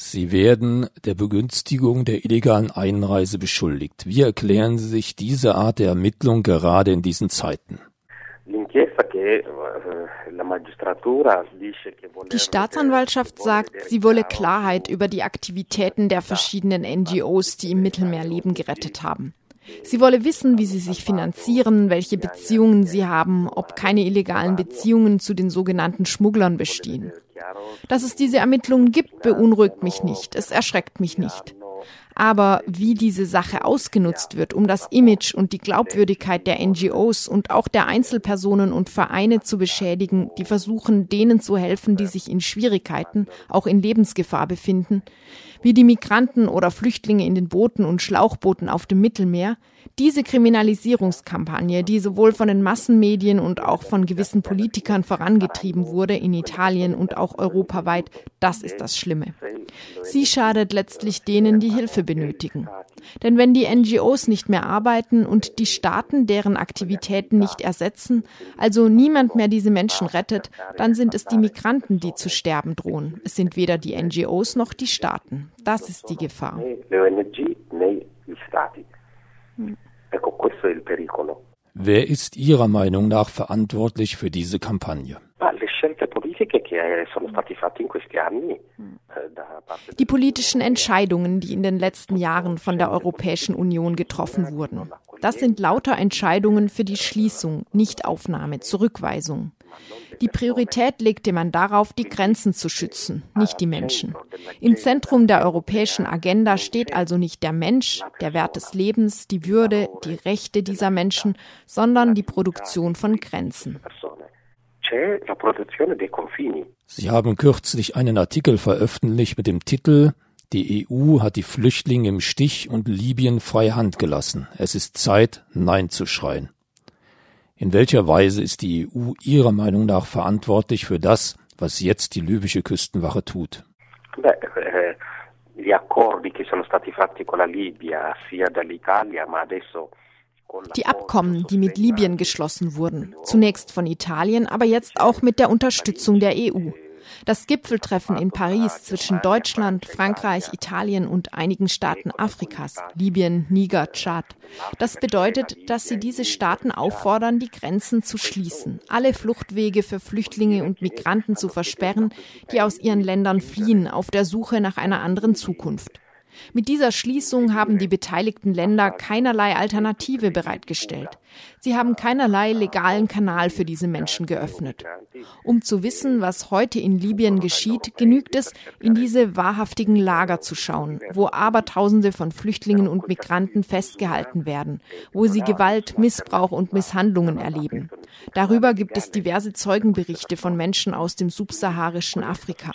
Sie werden der Begünstigung der illegalen Einreise beschuldigt. Wie erklären Sie sich diese Art der Ermittlung gerade in diesen Zeiten? Die Staatsanwaltschaft sagt, sie wolle Klarheit über die Aktivitäten der verschiedenen NGOs, die im Mittelmeerleben gerettet haben. Sie wolle wissen, wie sie sich finanzieren, welche Beziehungen sie haben, ob keine illegalen Beziehungen zu den sogenannten Schmugglern bestehen. Dass es diese Ermittlungen gibt, beunruhigt mich nicht, es erschreckt mich nicht. Aber wie diese Sache ausgenutzt wird, um das Image und die Glaubwürdigkeit der NGOs und auch der Einzelpersonen und Vereine zu beschädigen, die versuchen, denen zu helfen, die sich in Schwierigkeiten, auch in Lebensgefahr befinden, wie die Migranten oder Flüchtlinge in den Booten und Schlauchbooten auf dem Mittelmeer, diese Kriminalisierungskampagne, die sowohl von den Massenmedien und auch von gewissen Politikern vorangetrieben wurde in Italien und auch europaweit, das ist das Schlimme. Sie schadet letztlich denen, die Hilfe benötigen. Denn wenn die NGOs nicht mehr arbeiten und die Staaten deren Aktivitäten nicht ersetzen, also niemand mehr diese Menschen rettet, dann sind es die Migranten, die zu sterben drohen. Es sind weder die NGOs noch die Staaten. Das ist die Gefahr. Wer ist Ihrer Meinung nach verantwortlich für diese Kampagne? Die politischen Entscheidungen, die in den letzten Jahren von der Europäischen Union getroffen wurden. Das sind lauter Entscheidungen für die Schließung, Nichtaufnahme, Zurückweisung. Die Priorität legte man darauf, die Grenzen zu schützen, nicht die Menschen. Im Zentrum der europäischen Agenda steht also nicht der Mensch, der Wert des Lebens, die Würde, die Rechte dieser Menschen, sondern die Produktion von Grenzen. Sie haben kürzlich einen Artikel veröffentlicht mit dem Titel Die EU hat die Flüchtlinge im Stich und Libyen freie Hand gelassen. Es ist Zeit, Nein zu schreien. In welcher Weise ist die EU Ihrer Meinung nach verantwortlich für das, was jetzt die libysche Küstenwache tut? Eh, die Abkommen, die mit Libyen geschlossen wurden, zunächst von Italien, aber jetzt auch mit der Unterstützung der EU. Das Gipfeltreffen in Paris zwischen Deutschland, Frankreich, Italien und einigen Staaten Afrikas, Libyen, Niger, Tschad. Das bedeutet, dass sie diese Staaten auffordern, die Grenzen zu schließen, alle Fluchtwege für Flüchtlinge und Migranten zu versperren, die aus ihren Ländern fliehen auf der Suche nach einer anderen Zukunft. Mit dieser Schließung haben die beteiligten Länder keinerlei Alternative bereitgestellt. Sie haben keinerlei legalen Kanal für diese Menschen geöffnet. Um zu wissen, was heute in Libyen geschieht, genügt es, in diese wahrhaftigen Lager zu schauen, wo Abertausende von Flüchtlingen und Migranten festgehalten werden, wo sie Gewalt, Missbrauch und Misshandlungen erleben. Darüber gibt es diverse Zeugenberichte von Menschen aus dem subsaharischen Afrika.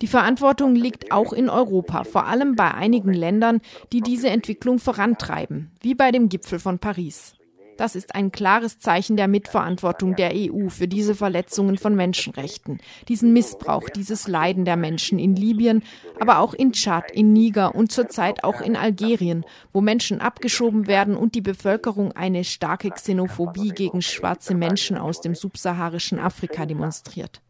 Die Verantwortung liegt auch in Europa, vor allem bei einigen Ländern, die diese Entwicklung vorantreiben, wie bei dem Gipfel von Paris. Das ist ein klares Zeichen der Mitverantwortung der EU für diese Verletzungen von Menschenrechten, diesen Missbrauch, dieses Leiden der Menschen in Libyen, aber auch in Tschad, in Niger und zurzeit auch in Algerien, wo Menschen abgeschoben werden und die Bevölkerung eine starke Xenophobie gegen schwarze Menschen aus dem subsaharischen Afrika demonstriert.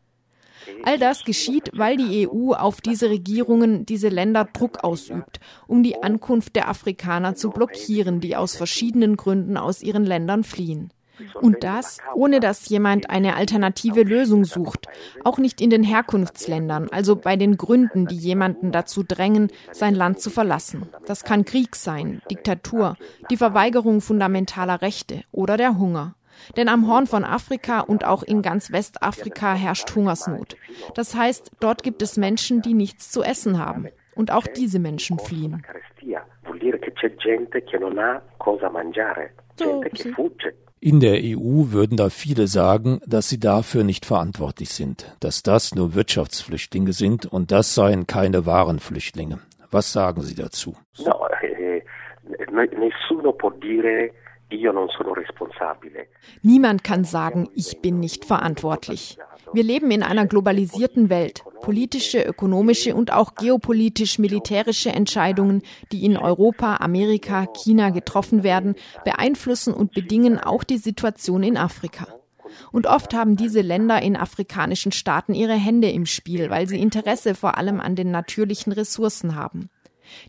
All das geschieht, weil die EU auf diese Regierungen, diese Länder Druck ausübt, um die Ankunft der Afrikaner zu blockieren, die aus verschiedenen Gründen aus ihren Ländern fliehen. Und das, ohne dass jemand eine alternative Lösung sucht, auch nicht in den Herkunftsländern, also bei den Gründen, die jemanden dazu drängen, sein Land zu verlassen. Das kann Krieg sein, Diktatur, die Verweigerung fundamentaler Rechte oder der Hunger. Denn am Horn von Afrika und auch in ganz Westafrika herrscht Hungersnot. Das heißt, dort gibt es Menschen, die nichts zu essen haben. Und auch diese Menschen fliehen. In der EU würden da viele sagen, dass sie dafür nicht verantwortlich sind, dass das nur Wirtschaftsflüchtlinge sind und das seien keine wahren Flüchtlinge. Was sagen Sie dazu? No, eh, eh nessuno può dire Niemand kann sagen, ich bin nicht verantwortlich. Wir leben in einer globalisierten Welt. Politische, ökonomische und auch geopolitisch-militärische Entscheidungen, die in Europa, Amerika, China getroffen werden, beeinflussen und bedingen auch die Situation in Afrika. Und oft haben diese Länder in afrikanischen Staaten ihre Hände im Spiel, weil sie Interesse vor allem an den natürlichen Ressourcen haben.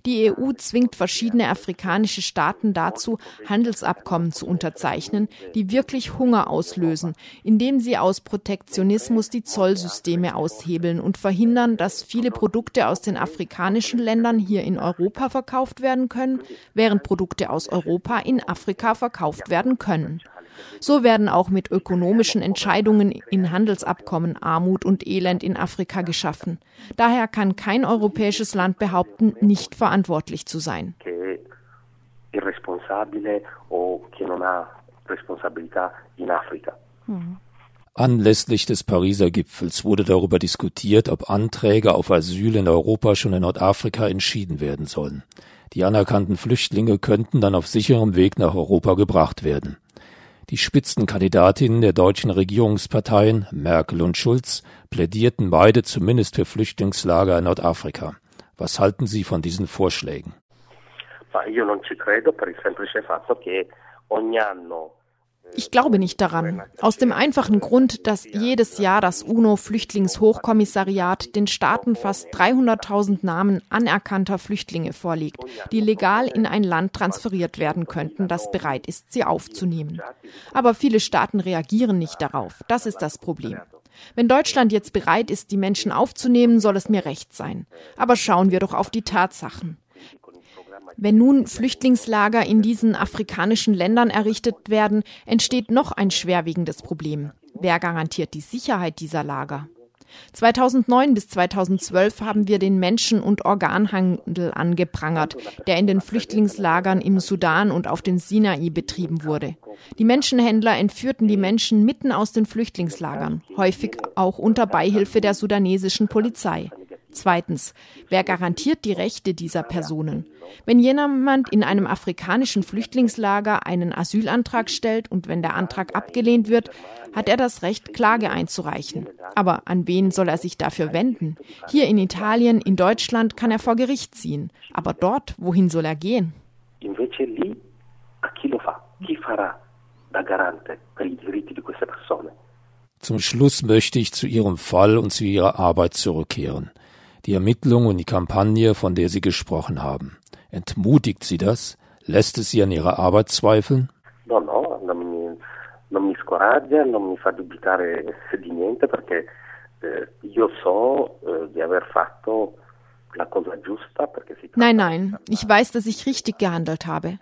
Die EU zwingt verschiedene afrikanische Staaten dazu, Handelsabkommen zu unterzeichnen, die wirklich Hunger auslösen, indem sie aus Protektionismus die Zollsysteme aushebeln und verhindern, dass viele Produkte aus den afrikanischen Ländern hier in Europa verkauft werden können, während Produkte aus Europa in Afrika verkauft werden können. So werden auch mit ökonomischen Entscheidungen in Handelsabkommen Armut und Elend in Afrika geschaffen. Daher kann kein europäisches Land behaupten, nicht verantwortlich zu sein. Anlässlich des Pariser Gipfels wurde darüber diskutiert, ob Anträge auf Asyl in Europa schon in Nordafrika entschieden werden sollen. Die anerkannten Flüchtlinge könnten dann auf sicherem Weg nach Europa gebracht werden. Die Spitzenkandidatinnen der deutschen Regierungsparteien Merkel und Schulz plädierten beide zumindest für Flüchtlingslager in Nordafrika. Was halten Sie von diesen Vorschlägen? Io non ci credo ich glaube nicht daran. Aus dem einfachen Grund, dass jedes Jahr das UNO-Flüchtlingshochkommissariat den Staaten fast 300.000 Namen anerkannter Flüchtlinge vorlegt, die legal in ein Land transferiert werden könnten, das bereit ist, sie aufzunehmen. Aber viele Staaten reagieren nicht darauf. Das ist das Problem. Wenn Deutschland jetzt bereit ist, die Menschen aufzunehmen, soll es mir recht sein. Aber schauen wir doch auf die Tatsachen. Wenn nun Flüchtlingslager in diesen afrikanischen Ländern errichtet werden, entsteht noch ein schwerwiegendes Problem. Wer garantiert die Sicherheit dieser Lager? 2009 bis 2012 haben wir den Menschen- und Organhandel angeprangert, der in den Flüchtlingslagern im Sudan und auf dem Sinai betrieben wurde. Die Menschenhändler entführten die Menschen mitten aus den Flüchtlingslagern, häufig auch unter Beihilfe der sudanesischen Polizei. Zweitens, wer garantiert die Rechte dieser Personen? Wenn jemand in einem afrikanischen Flüchtlingslager einen Asylantrag stellt und wenn der Antrag abgelehnt wird, hat er das Recht, Klage einzureichen. Aber an wen soll er sich dafür wenden? Hier in Italien, in Deutschland kann er vor Gericht ziehen. Aber dort, wohin soll er gehen? Zum Schluss möchte ich zu Ihrem Fall und zu Ihrer Arbeit zurückkehren die Ermittlung und die Kampagne, von der Sie gesprochen haben. Entmutigt Sie das? Lässt es Sie an Ihrer Arbeit zweifeln? No, no, non mi, non mi scoraggia, non mi fa dubitare di niente perché eh, io so eh, di aver fatto Nein, nein, ich weiß, dass ich richtig gehandelt habe.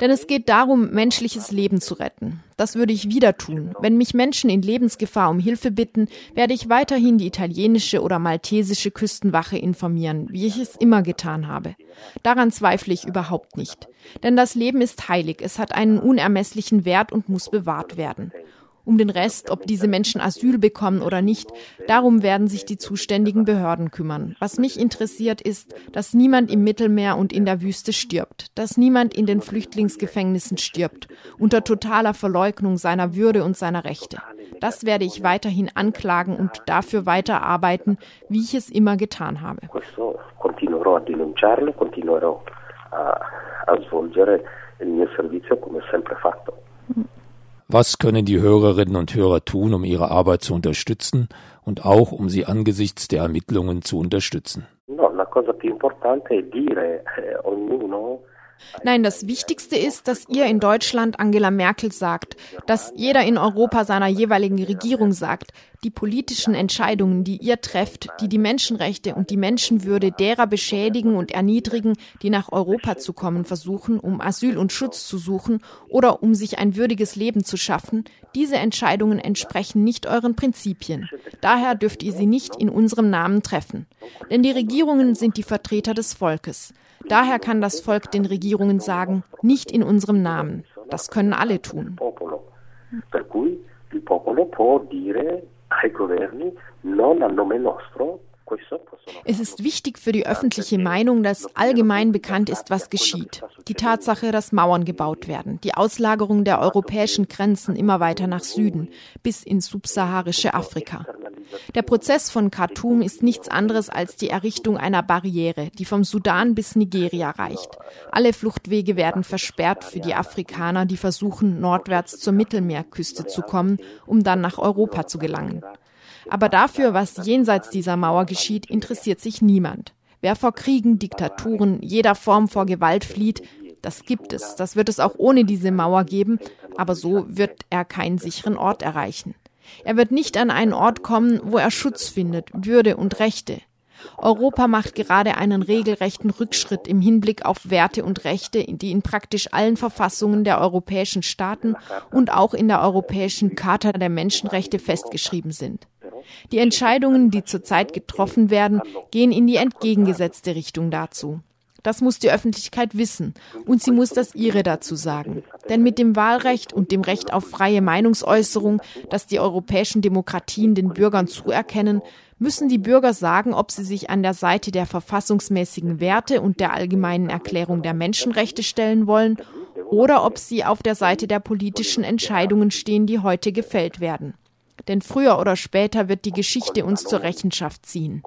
Denn es geht darum, menschliches Leben zu retten. Das würde ich wieder tun. Wenn mich Menschen in Lebensgefahr um Hilfe bitten, werde ich weiterhin die italienische oder maltesische Küstenwache informieren, wie ich es immer getan habe. Daran zweifle ich überhaupt nicht. Denn das Leben ist heilig, es hat einen unermesslichen Wert und muss bewahrt werden. Um den Rest, ob diese Menschen Asyl bekommen oder nicht, darum werden sich die zuständigen Behörden kümmern. Was mich interessiert ist, dass niemand im Mittelmeer und in der Wüste stirbt, dass niemand in den Flüchtlingsgefängnissen stirbt, unter totaler Verleugnung seiner Würde und seiner Rechte. Das werde ich weiterhin anklagen und dafür weiterarbeiten, wie ich es immer getan habe. Continuerò Was können die Hörerinnen und Hörer tun, um ihre Arbeit zu unterstützen und auch um sie angesichts der Ermittlungen zu unterstützen? Eh, Nein, das Wichtigste ist, dass ihr in Deutschland Angela Merkel sagt, dass jeder in Europa seiner jeweiligen Regierung sagt, die politischen Entscheidungen, die ihr trefft, die die Menschenrechte und die Menschenwürde derer beschädigen und erniedrigen, die nach Europa zu kommen versuchen, um Asyl und Schutz zu suchen oder um sich ein würdiges Leben zu schaffen, diese Entscheidungen entsprechen nicht euren Prinzipien. Daher dürft ihr sie nicht in unserem Namen treffen. Denn die Regierungen sind die Vertreter des Volkes. Daher kann das Volk den Regierungen sagen, nicht in unserem Namen. Das können alle tun. Es ist wichtig für die öffentliche Meinung, dass allgemein bekannt ist, was geschieht. Die Tatsache, dass Mauern gebaut werden, die Auslagerung der europäischen Grenzen immer weiter nach Süden, bis ins subsaharische Afrika. Der Prozess von Khartoum ist nichts anderes als die Errichtung einer Barriere, die vom Sudan bis Nigeria reicht. Alle Fluchtwege werden versperrt für die Afrikaner, die versuchen, nordwärts zur Mittelmeerküste zu kommen, um dann nach Europa zu gelangen. Aber dafür, was jenseits dieser Mauer geschieht, interessiert sich niemand. Wer vor Kriegen, Diktaturen, jeder Form vor Gewalt flieht, das gibt es. Das wird es auch ohne diese Mauer geben, aber so wird er keinen sicheren Ort erreichen. Er wird nicht an einen Ort kommen, wo er Schutz findet, Würde und Rechte. Europa macht gerade einen regelrechten Rückschritt im Hinblick auf Werte und Rechte, die in praktisch allen Verfassungen der europäischen Staaten und auch in der Europäischen Charta der Menschenrechte festgeschrieben sind. Die Entscheidungen, die zurzeit getroffen werden, gehen in die entgegengesetzte Richtung dazu. Das muss die Öffentlichkeit wissen und sie muss das ihre dazu sagen. Denn mit dem Wahlrecht und dem Recht auf freie Meinungsäußerung, das die europäischen Demokratien den Bürgern zuerkennen, müssen die Bürger sagen, ob sie sich an der Seite der verfassungsmäßigen Werte und der allgemeinen Erklärung der Menschenrechte stellen wollen oder ob sie auf der Seite der politischen Entscheidungen stehen, die heute gefällt werden. Denn früher oder später wird die Geschichte uns zur Rechenschaft ziehen.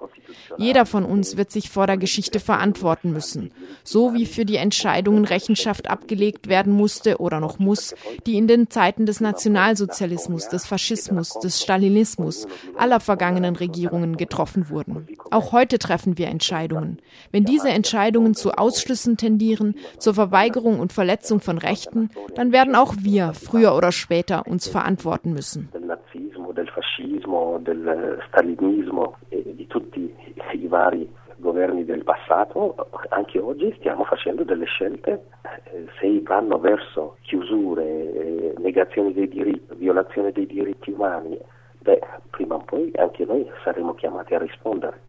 Jeder von uns wird sich vor der Geschichte verantworten müssen, so wie für die Entscheidungen Rechenschaft abgelegt werden musste oder noch muss, die in den Zeiten des Nationalsozialismus, des Faschismus, des Stalinismus, aller vergangenen Regierungen getroffen wurden. Auch heute treffen wir Entscheidungen. Wenn diese Entscheidungen zu Ausschlüssen tendieren, zur Verweigerung und Verletzung von Rechten, dann werden auch wir früher oder später uns verantworten müssen. Fascismo, del stalinismo e di tutti i vari governi del passato, anche oggi stiamo facendo delle scelte, eh, se vanno verso chiusure, eh, negazioni dei diritti, violazione dei diritti umani, beh, prima o poi anche noi saremo chiamati a rispondere.